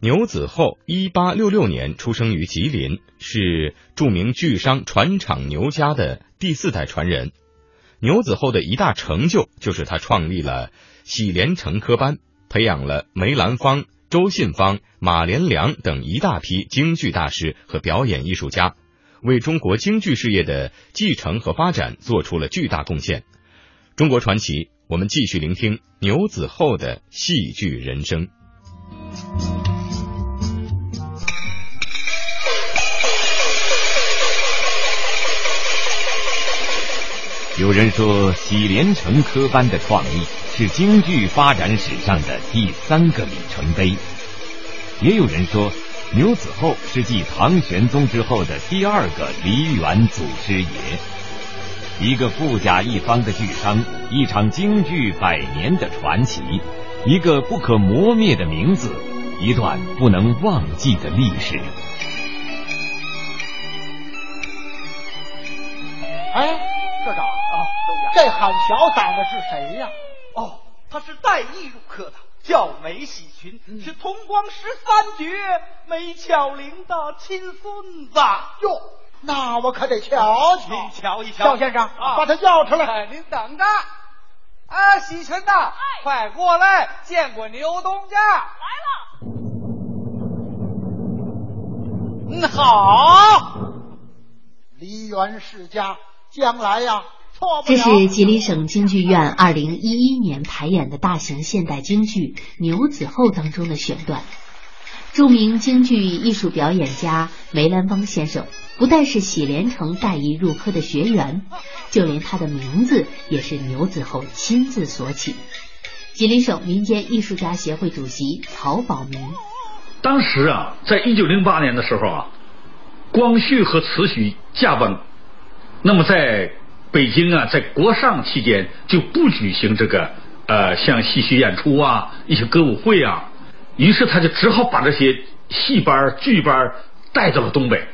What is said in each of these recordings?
牛子厚，一八六六年出生于吉林，是著名巨商船厂牛家的第四代传人。牛子厚的一大成就就是他创立了喜连成科班，培养了梅兰芳、周信芳、马连良等一大批京剧大师和表演艺术家，为中国京剧事业的继承和发展做出了巨大贡献。中国传奇，我们继续聆听牛子厚的戏剧人生。有人说，喜连成科班的创立是京剧发展史上的第三个里程碑；也有人说，牛子厚是继唐玄宗之后的第二个梨园祖师爷。一个富甲一方的巨商，一场京剧百年的传奇，一个不可磨灭的名字，一段不能忘记的历史。哎，这喊小嗓的是谁呀？哦，他是带艺入科的，叫梅喜群，是同光十三绝梅巧玲的亲孙子。哟，那我可得瞧瞧。您瞧一瞧，赵先生，啊把他叫出来。您等着。啊，喜群呐，快过来见过牛东家。来了。嗯，好。梨园世家，将来呀。这是吉林省京剧院二零一一年排演的大型现代京剧《牛子厚》当中的选段。著名京剧艺术表演家梅兰芳先生不但是喜连成带艺入科的学员，就连他的名字也是牛子厚亲自所起。吉林省民间艺术家协会主席曹宝明，当时啊，在一九零八年的时候啊，光绪和慈禧驾崩，那么在。北京啊，在国丧期间就不举行这个呃像戏曲演出啊一些歌舞会啊，于是他就只好把这些戏班剧班带到了东北。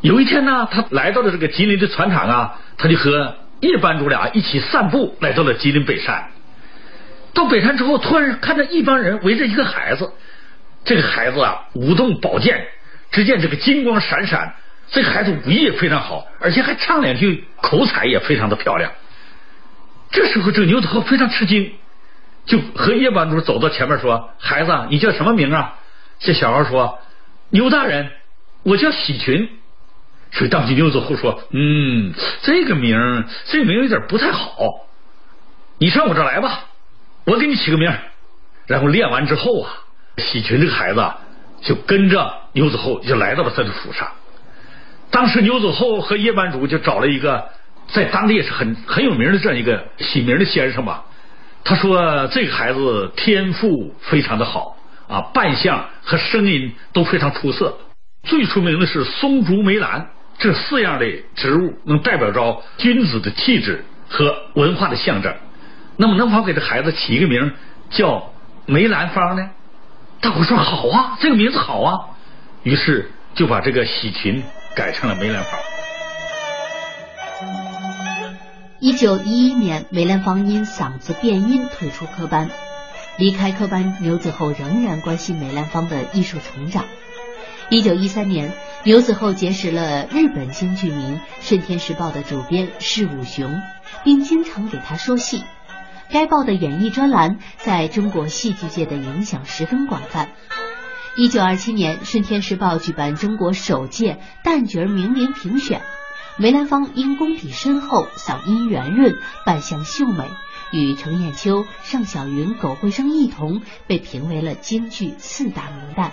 有一天呢，他来到了这个吉林的船厂啊，他就和叶班主俩一起散步，来到了吉林北山。到北山之后，突然看到一帮人围着一个孩子，这个孩子啊舞动宝剑，只见这个金光闪闪。这孩子武艺也非常好，而且还唱两句，口才也非常的漂亮。这时候，这个牛子厚非常吃惊，就和叶班主走到前面说：“孩子，你叫什么名啊？”这小孩说：“牛大人，我叫喜群。”所以当即牛子厚说：“嗯，这个名，这个名有点不太好。你上我这来吧，我给你起个名。”然后练完之后啊，喜群这个孩子就跟着牛子厚就来到了他的府上。当时牛子厚和叶班主就找了一个在当地也是很很有名的这样一个起名的先生吧。他说这个孩子天赋非常的好啊，扮相和声音都非常出色。最出名的是松竹梅兰这四样的植物，能代表着君子的气质和文化的象征。那么能否给这孩子起一个名叫梅兰芳呢？大伙说好啊，这个名字好啊。于是就把这个喜群。改成了梅兰芳。一九一一年，梅兰芳因嗓子变音退出科班，离开科班，牛子厚仍然关心梅兰芳的艺术成长。一九一三年，牛子厚结识了日本京剧名《顺天时报》的主编释武雄，并经常给他说戏。该报的演艺专栏在中国戏剧界的影响十分广泛。一九二七年，《顺天时报》举办中国首届旦角名伶评选，梅兰芳因功底深厚、嗓音圆润、扮相秀美，与程砚秋、尚小云、苟慧生一同被评为了京剧四大名旦。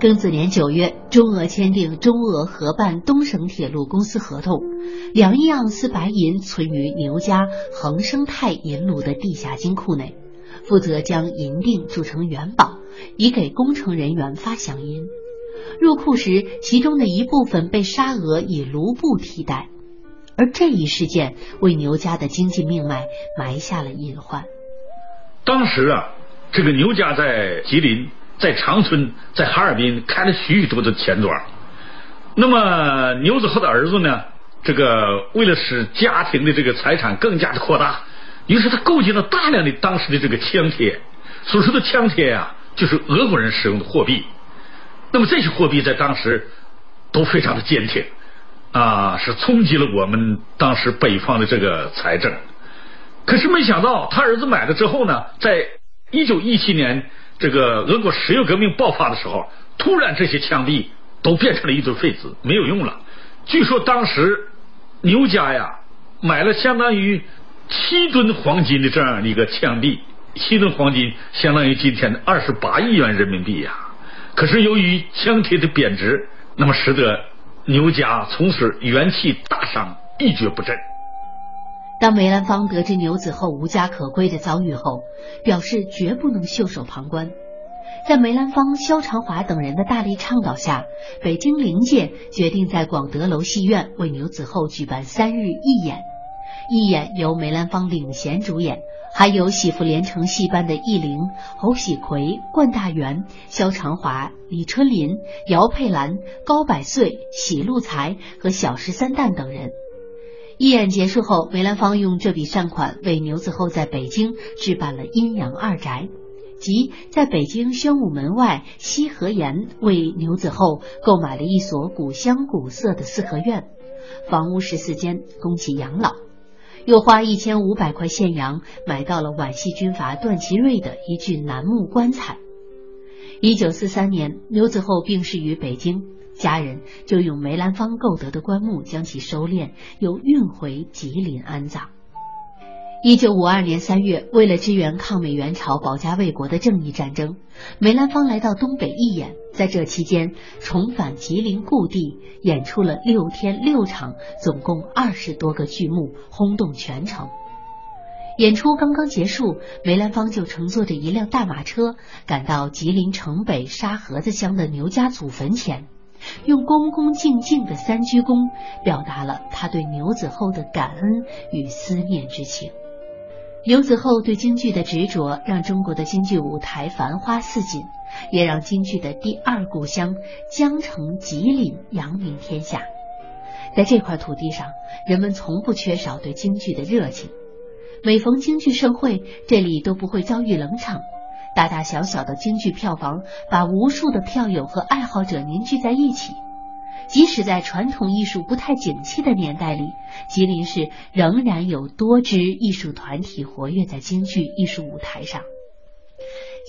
庚子年九月，中俄签订中俄合办东省铁路公司合同，两亿盎司白银存于牛家恒生泰银炉的地下金库内，负责将银锭铸成元宝，以给工程人员发饷银。入库时，其中的一部分被沙俄以卢布替代，而这一事件为牛家的经济命脉埋下了隐患。当时啊，这个牛家在吉林。在长春，在哈尔滨开了许许多多的钱庄。那么牛子厚的儿子呢？这个为了使家庭的这个财产更加的扩大，于是他购进了大量的当时的这个枪铁。所说的枪铁呀，就是俄国人使用的货币。那么这些货币在当时都非常的坚挺啊，是冲击了我们当时北方的这个财政。可是没想到他儿子买了之后呢，在一九一七年。这个俄国石油革命爆发的时候，突然这些枪币都变成了一堆废纸，没有用了。据说当时牛家呀买了相当于七吨黄金的这样一个枪币，七吨黄金相当于今天的二十八亿元人民币呀。可是由于枪铁的贬值，那么使得牛家从此元气大伤，一蹶不振。当梅兰芳得知牛子厚无家可归的遭遇后，表示绝不能袖手旁观。在梅兰芳、萧长华等人的大力倡导下，北京灵界决定在广德楼戏院为牛子厚举办三日义演。义演由梅兰芳领衔主演，还有喜福连城戏班的义玲、侯喜奎、冠大元、萧长华、李春林、姚佩兰、高百岁、喜禄才和小十三旦等人。义演结束后，梅兰芳用这笔善款为牛子厚在北京置办了阴阳二宅，即在北京宣武门外西河沿为牛子厚购买了一所古香古色的四合院，房屋十四间，供其养老，又花一千五百块现洋买到了皖系军阀段祺瑞的一具楠木棺材。一九四三年，牛子厚病逝于北京。家人就用梅兰芳购得的棺木将其收敛，又运回吉林安葬。一九五二年三月，为了支援抗美援朝、保家卫国的正义战争，梅兰芳来到东北义演，在这期间重返吉林故地，演出了六天六场，总共二十多个剧目，轰动全城。演出刚刚结束，梅兰芳就乘坐着一辆大马车赶到吉林城北沙河子乡的牛家祖坟前。用恭恭敬敬的三鞠躬，表达了他对牛子厚的感恩与思念之情。牛子厚对京剧的执着，让中国的京剧舞台繁花似锦，也让京剧的第二故乡江城吉林扬名天下。在这块土地上，人们从不缺少对京剧的热情。每逢京剧盛会，这里都不会遭遇冷场。大大小小的京剧票房，把无数的票友和爱好者凝聚在一起。即使在传统艺术不太景气的年代里，吉林市仍然有多支艺术团体活跃在京剧艺术舞台上。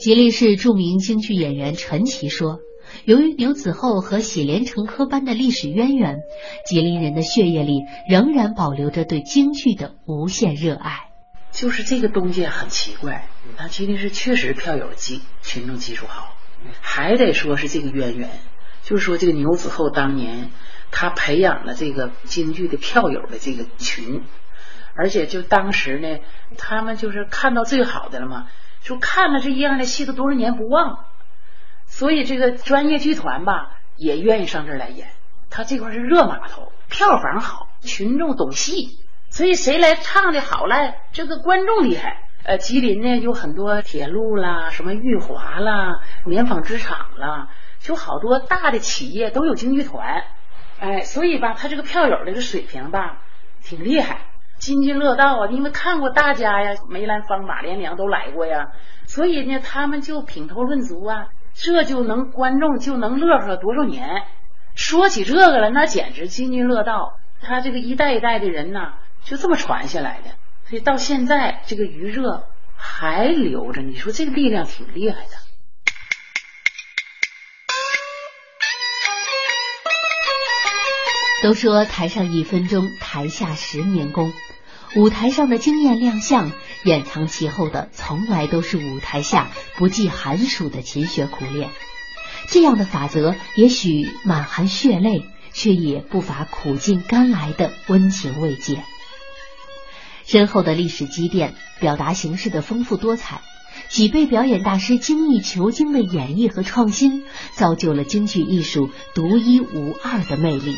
吉林市著名京剧演员陈琦说：“由于牛子厚和喜连成科班的历史渊源，吉林人的血液里仍然保留着对京剧的无限热爱。”就是这个东西很奇怪，他吉林市确实票友基群众基础好，还得说是这个渊源，就是说这个牛子厚当年他培养了这个京剧的票友的这个群，而且就当时呢，他们就是看到最好的了嘛，就看了这一样的戏都多少年不忘，所以这个专业剧团吧也愿意上这儿来演，他这块是热码头，票房好，群众懂戏。所以谁来唱的好赖，这个观众厉害。呃，吉林呢有很多铁路啦，什么裕华啦、棉纺织厂啦，就好多大的企业都有京剧团。哎，所以吧，他这个票友这个水平吧，挺厉害，津津乐道啊。因为看过大家呀，梅兰芳、马连良都来过呀，所以呢，他们就品头论足啊，这就能观众就能乐呵多少年。说起这个了，那简直津津乐道。他这个一代一代的人呐。就这么传下来的，所以到现在这个余热还留着。你说这个力量挺厉害的。都说台上一分钟，台下十年功。舞台上的惊艳亮相，掩藏其后的从来都是舞台下不计寒暑的勤学苦练。这样的法则也许满含血泪，却也不乏苦尽甘来的温情慰藉。深厚的历史积淀，表达形式的丰富多彩，几辈表演大师精益求精的演绎和创新，造就了京剧艺术独一无二的魅力。